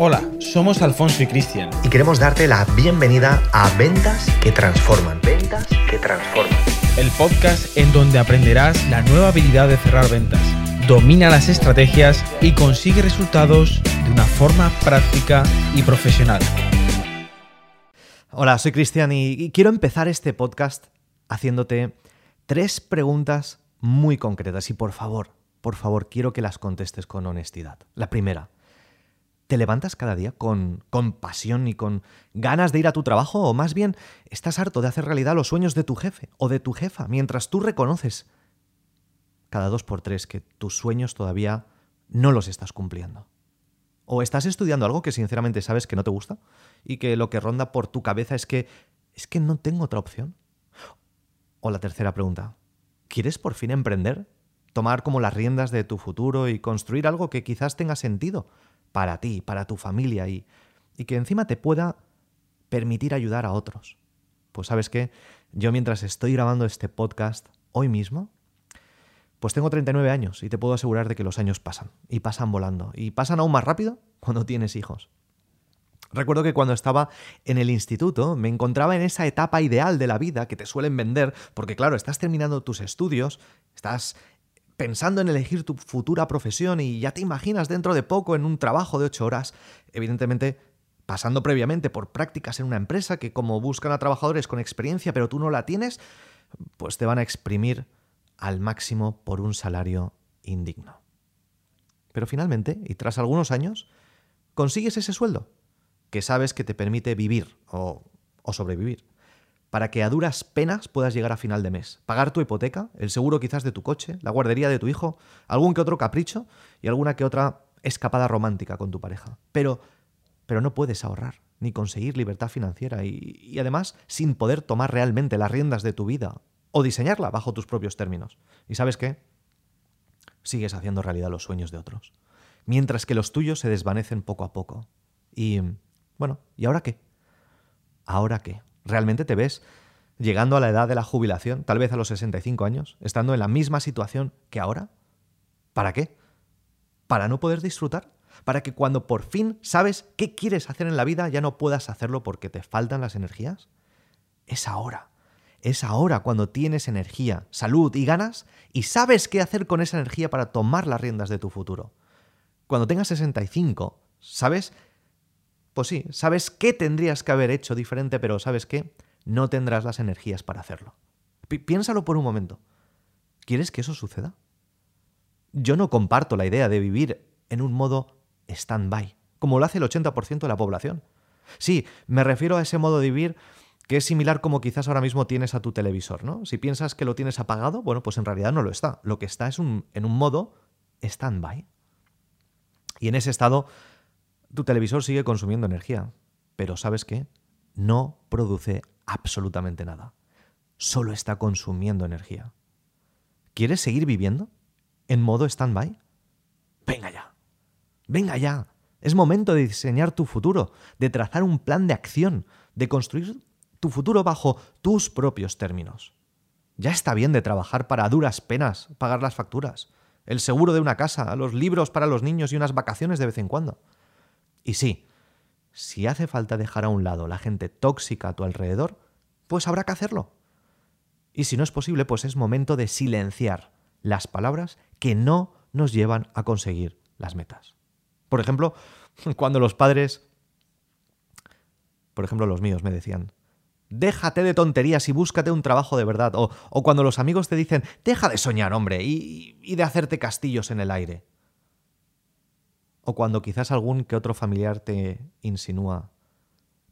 Hola, somos Alfonso y Cristian. Y queremos darte la bienvenida a Ventas que Transforman. Ventas que Transforman. El podcast en donde aprenderás la nueva habilidad de cerrar ventas. Domina las estrategias y consigue resultados de una forma práctica y profesional. Hola, soy Cristian y quiero empezar este podcast haciéndote tres preguntas muy concretas y por favor, por favor, quiero que las contestes con honestidad. La primera, ¿Te levantas cada día con, con pasión y con ganas de ir a tu trabajo o más bien estás harto de hacer realidad los sueños de tu jefe o de tu jefa mientras tú reconoces cada dos por tres que tus sueños todavía no los estás cumpliendo? ¿O estás estudiando algo que sinceramente sabes que no te gusta y que lo que ronda por tu cabeza es que es que no tengo otra opción? O la tercera pregunta, ¿quieres por fin emprender? Tomar como las riendas de tu futuro y construir algo que quizás tenga sentido para ti, para tu familia y, y que encima te pueda permitir ayudar a otros. Pues sabes qué, yo mientras estoy grabando este podcast hoy mismo, pues tengo 39 años y te puedo asegurar de que los años pasan y pasan volando y pasan aún más rápido cuando tienes hijos. Recuerdo que cuando estaba en el instituto me encontraba en esa etapa ideal de la vida que te suelen vender, porque claro, estás terminando tus estudios, estás pensando en elegir tu futura profesión y ya te imaginas dentro de poco en un trabajo de ocho horas, evidentemente pasando previamente por prácticas en una empresa que como buscan a trabajadores con experiencia pero tú no la tienes, pues te van a exprimir al máximo por un salario indigno. Pero finalmente, y tras algunos años, consigues ese sueldo, que sabes que te permite vivir o, sobrevivir para que a duras penas puedas llegar a final de mes. Pagar tu hipoteca, el seguro quizás de tu coche, la guardería de tu hijo, algún que otro capricho y alguna que otra escapada romántica con tu pareja. Pero, pero no puedes ahorrar ni conseguir libertad financiera y, y además sin poder tomar realmente las riendas de tu vida o diseñarla bajo tus propios términos. ¿Y sabes qué? Sigues haciendo realidad los sueños de otros, mientras que los tuyos se desvanecen poco a poco. Y, bueno, ¿y ahora qué? ¿Ahora qué? ¿Realmente te ves llegando a la edad de la jubilación, tal vez a los 65 años, estando en la misma situación que ahora? ¿Para qué? ¿Para no poder disfrutar? ¿Para que cuando por fin sabes qué quieres hacer en la vida ya no puedas hacerlo porque te faltan las energías? Es ahora. Es ahora cuando tienes energía, salud y ganas y sabes qué hacer con esa energía para tomar las riendas de tu futuro. Cuando tengas 65, ¿sabes pues sí, sabes qué tendrías que haber hecho diferente, pero ¿sabes qué? No tendrás las energías para hacerlo. piénsalo por un momento. ¿Quieres que eso suceda? Yo no comparto la idea de vivir en un modo stand-by, como lo hace el 80% de la población. Sí, me refiero a ese modo de vivir que es similar como quizás ahora mismo tienes a tu televisor, ¿no? Si piensas que lo tienes apagado, bueno, pues en realidad no lo está. Lo que está es un, en un modo stand-by. Y en ese estado tu televisor sigue consumiendo energía, pero ¿sabes qué? No produce absolutamente nada. Solo está consumiendo energía. ¿Quieres seguir viviendo en modo stand-by? Venga ya. Venga ya. Es momento de diseñar tu futuro, de trazar un plan de acción, de construir tu futuro bajo tus propios términos. Ya está bien de trabajar para duras penas pagar las facturas, el seguro de una casa, los libros para los niños y unas vacaciones de vez en cuando. Y sí, si hace falta dejar a un lado la gente tóxica a tu alrededor, pues habrá que hacerlo. Y si no es posible, pues es momento de silenciar las palabras que no nos llevan a conseguir las metas. Por ejemplo, cuando los padres, por ejemplo los míos, me decían, déjate de tonterías y búscate un trabajo de verdad. O, cuando los amigos te dicen, deja de soñar, hombre, y de hacerte castillos en el aire. O cuando quizás algún que otro familiar te insinúa.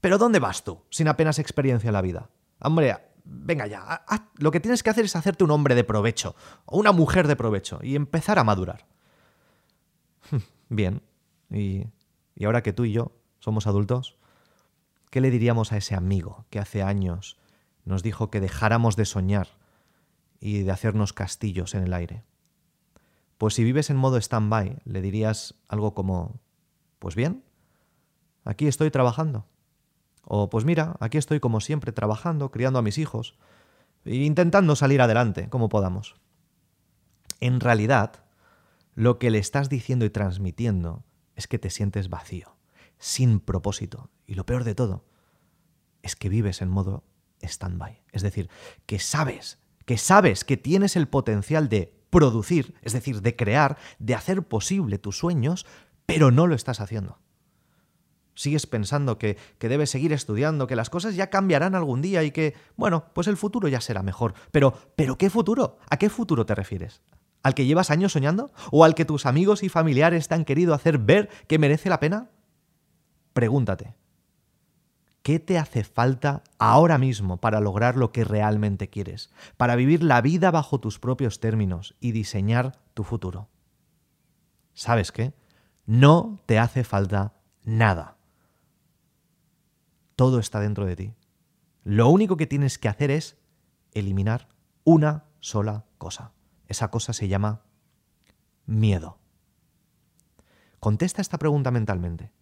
¿Pero dónde vas tú, sin apenas experiencia en la vida? Hombre, venga ya, lo que tienes que hacer es hacerte un hombre de provecho, o una mujer de provecho, y empezar a madurar. Bien, y, y ahora que tú y yo somos adultos, ¿qué le diríamos a ese amigo que hace años nos dijo que dejáramos de soñar y de hacernos castillos en el aire? Pues si vives en modo stand-by, le dirías algo como, pues bien, aquí estoy trabajando. O pues mira, aquí estoy como siempre trabajando, criando a mis hijos, e intentando salir adelante como podamos. En realidad, lo que le estás diciendo y transmitiendo es que te sientes vacío, sin propósito. Y lo peor de todo es que vives en modo stand-by. Es decir, que sabes, que sabes que tienes el potencial de producir, es decir, de crear, de hacer posible tus sueños, pero no lo estás haciendo. Sigues pensando que, que, debes seguir estudiando, que las cosas ya cambiarán algún día y que, bueno, pues el futuro ya será mejor. Pero, pero ¿qué futuro? ¿A qué futuro te refieres? ¿Al que llevas años soñando? ¿O al que tus amigos y familiares te han querido hacer ver que merece la pena? Pregúntate, ¿qué te hace falta ahora mismo para lograr lo que realmente quieres? Para vivir la vida bajo tus propios términos y diseñar tu futuro. ¿Sabes qué? No te hace falta nada todo está dentro de ti. Lo único que tienes que hacer es eliminar una sola cosa. Esa cosa se llama miedo. Contesta esta pregunta mentalmente.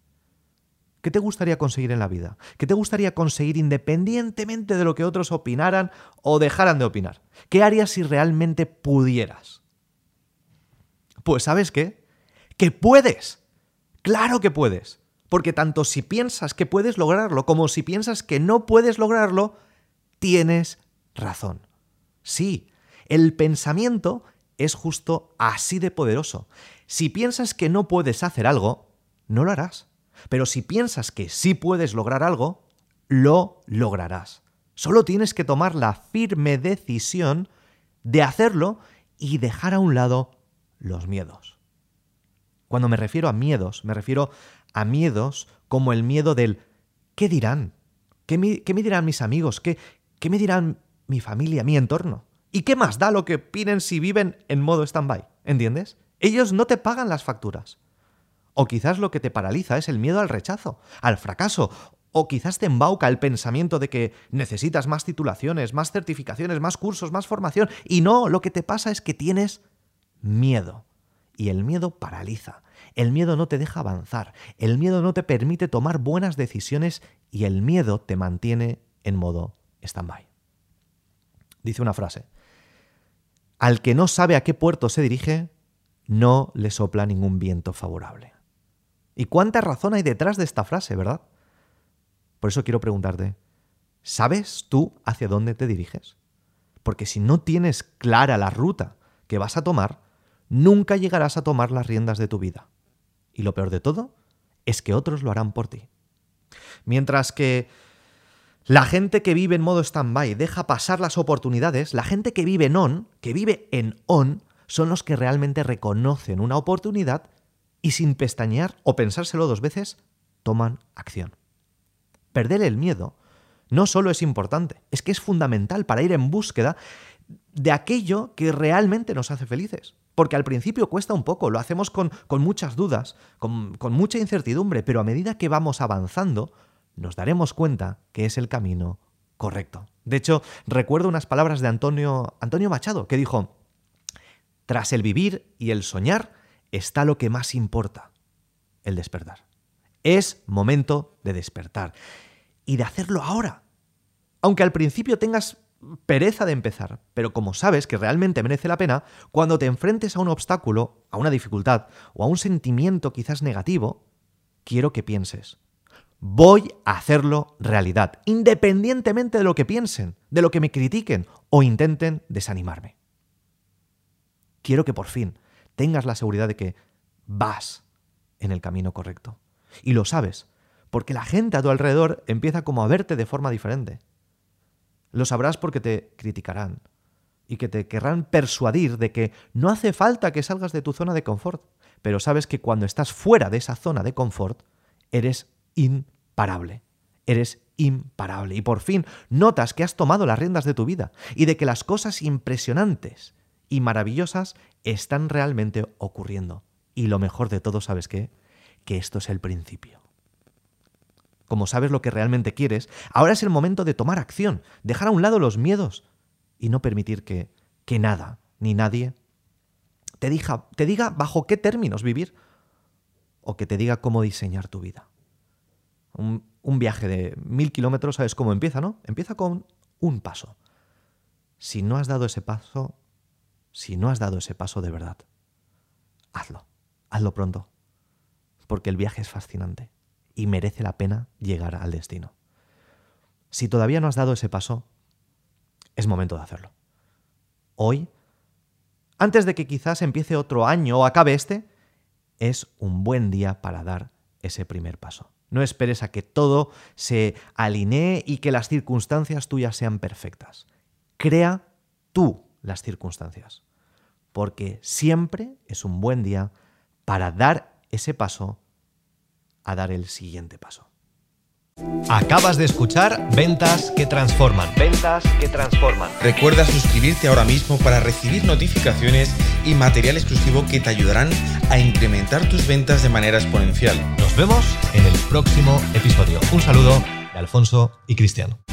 ¿Qué te gustaría conseguir en la vida? ¿Qué te gustaría conseguir independientemente de lo que otros opinaran o dejaran de opinar? ¿Qué harías si realmente pudieras? Pues sabes qué? Que puedes. Claro que puedes. Porque tanto si piensas que puedes lograrlo como si piensas que no puedes lograrlo, tienes razón. Sí, el pensamiento es justo así de poderoso. Si piensas que no puedes hacer algo, no lo harás. Pero si piensas que sí puedes lograr algo, lo lograrás. Solo tienes que tomar la firme decisión de hacerlo y dejar a un lado los miedos. Cuando me refiero a miedos, me refiero a miedos como el miedo del ¿qué dirán? ¿Qué me, dirán mis amigos? ¿Qué, ¿Qué me dirán mi familia, mi entorno? ¿Y qué más da lo que piden si viven en modo stand-by? ¿Entiendes? Ellos no te pagan las facturas. O quizás lo que te paraliza es el miedo al rechazo, al fracaso, o quizás te embauca el pensamiento de que necesitas más titulaciones, más certificaciones, más cursos, más formación, y no, lo que te pasa es que tienes miedo. Y el miedo paraliza. El miedo no te deja avanzar. El miedo no te permite tomar buenas decisiones y el miedo te mantiene en modo stand-by. Dice una frase. Al que no sabe a qué puerto se dirige, no le sopla ningún viento favorable. ¿Y cuánta razón hay detrás de esta frase, verdad? Por eso quiero preguntarte, ¿sabes tú hacia dónde te diriges? Porque si no tienes clara la ruta que vas a tomar, nunca llegarás a tomar las riendas de tu vida. Y lo peor de todo es que otros lo harán por ti. Mientras que la gente que vive en modo stand-by deja pasar las oportunidades, la gente que vive en on, que vive en on, son los que realmente reconocen una oportunidad y sin pestañear o pensárselo dos veces, toman acción. Perder el miedo no solo es importante, es que es fundamental para ir en búsqueda de aquello que realmente nos hace felices. Porque al principio cuesta un poco, lo hacemos con, muchas dudas, con, con mucha incertidumbre, pero a medida que vamos avanzando, nos daremos cuenta que es el camino correcto. De hecho, recuerdo unas palabras de Antonio, Antonio Machado, que dijo, tras el vivir y el soñar está lo que más importa, el despertar. Es momento de despertar y de hacerlo ahora. Aunque al principio tengas pereza de empezar, pero como sabes que realmente merece la pena, cuando te enfrentes a un obstáculo, a una dificultad o a un sentimiento quizás negativo, quiero que pienses, voy a hacerlo realidad, independientemente de lo que piensen, de lo que me critiquen o intenten desanimarme. Quiero que por fin tengas la seguridad de que vas en el camino correcto. Y lo sabes, porque la gente a tu alrededor empieza como a verte de forma diferente. Lo sabrás porque te criticarán y que te querrán persuadir de que no hace falta que salgas de tu zona de confort, pero sabes que cuando estás fuera de esa zona de confort, eres imparable. Eres imparable. Y por fin notas que has tomado las riendas de tu vida y de que las cosas impresionantes y maravillosas están realmente ocurriendo. Y lo mejor de todo, ¿sabes qué? Que esto es el principio como sabes lo que realmente quieres, ahora es el momento de tomar acción, dejar a un lado los miedos y no permitir que, que nada ni nadie te diga, te diga bajo qué términos vivir o que te diga cómo diseñar tu vida. Un, un viaje de mil kilómetros, ¿sabes cómo empieza, no? Empieza con un paso. Si no has dado ese paso, si no has dado ese paso de verdad, hazlo, hazlo pronto, porque el viaje es fascinante y merece la pena llegar al destino. Si todavía no has dado ese paso, es momento de hacerlo. Hoy, antes de que quizás empiece otro año o acabe este, es un buen día para dar ese primer paso. No esperes a que todo se alinee y que las circunstancias tuyas sean perfectas. Crea tú las circunstancias, porque siempre es un buen día para dar ese paso a dar el siguiente paso. Acabas de escuchar Ventas que Transforman. Ventas que transforman. Recuerda suscribirte ahora mismo para recibir notificaciones y material exclusivo que te ayudarán a incrementar tus ventas de manera exponencial. Nos vemos en el próximo episodio. Un saludo de Alfonso y Cristiano.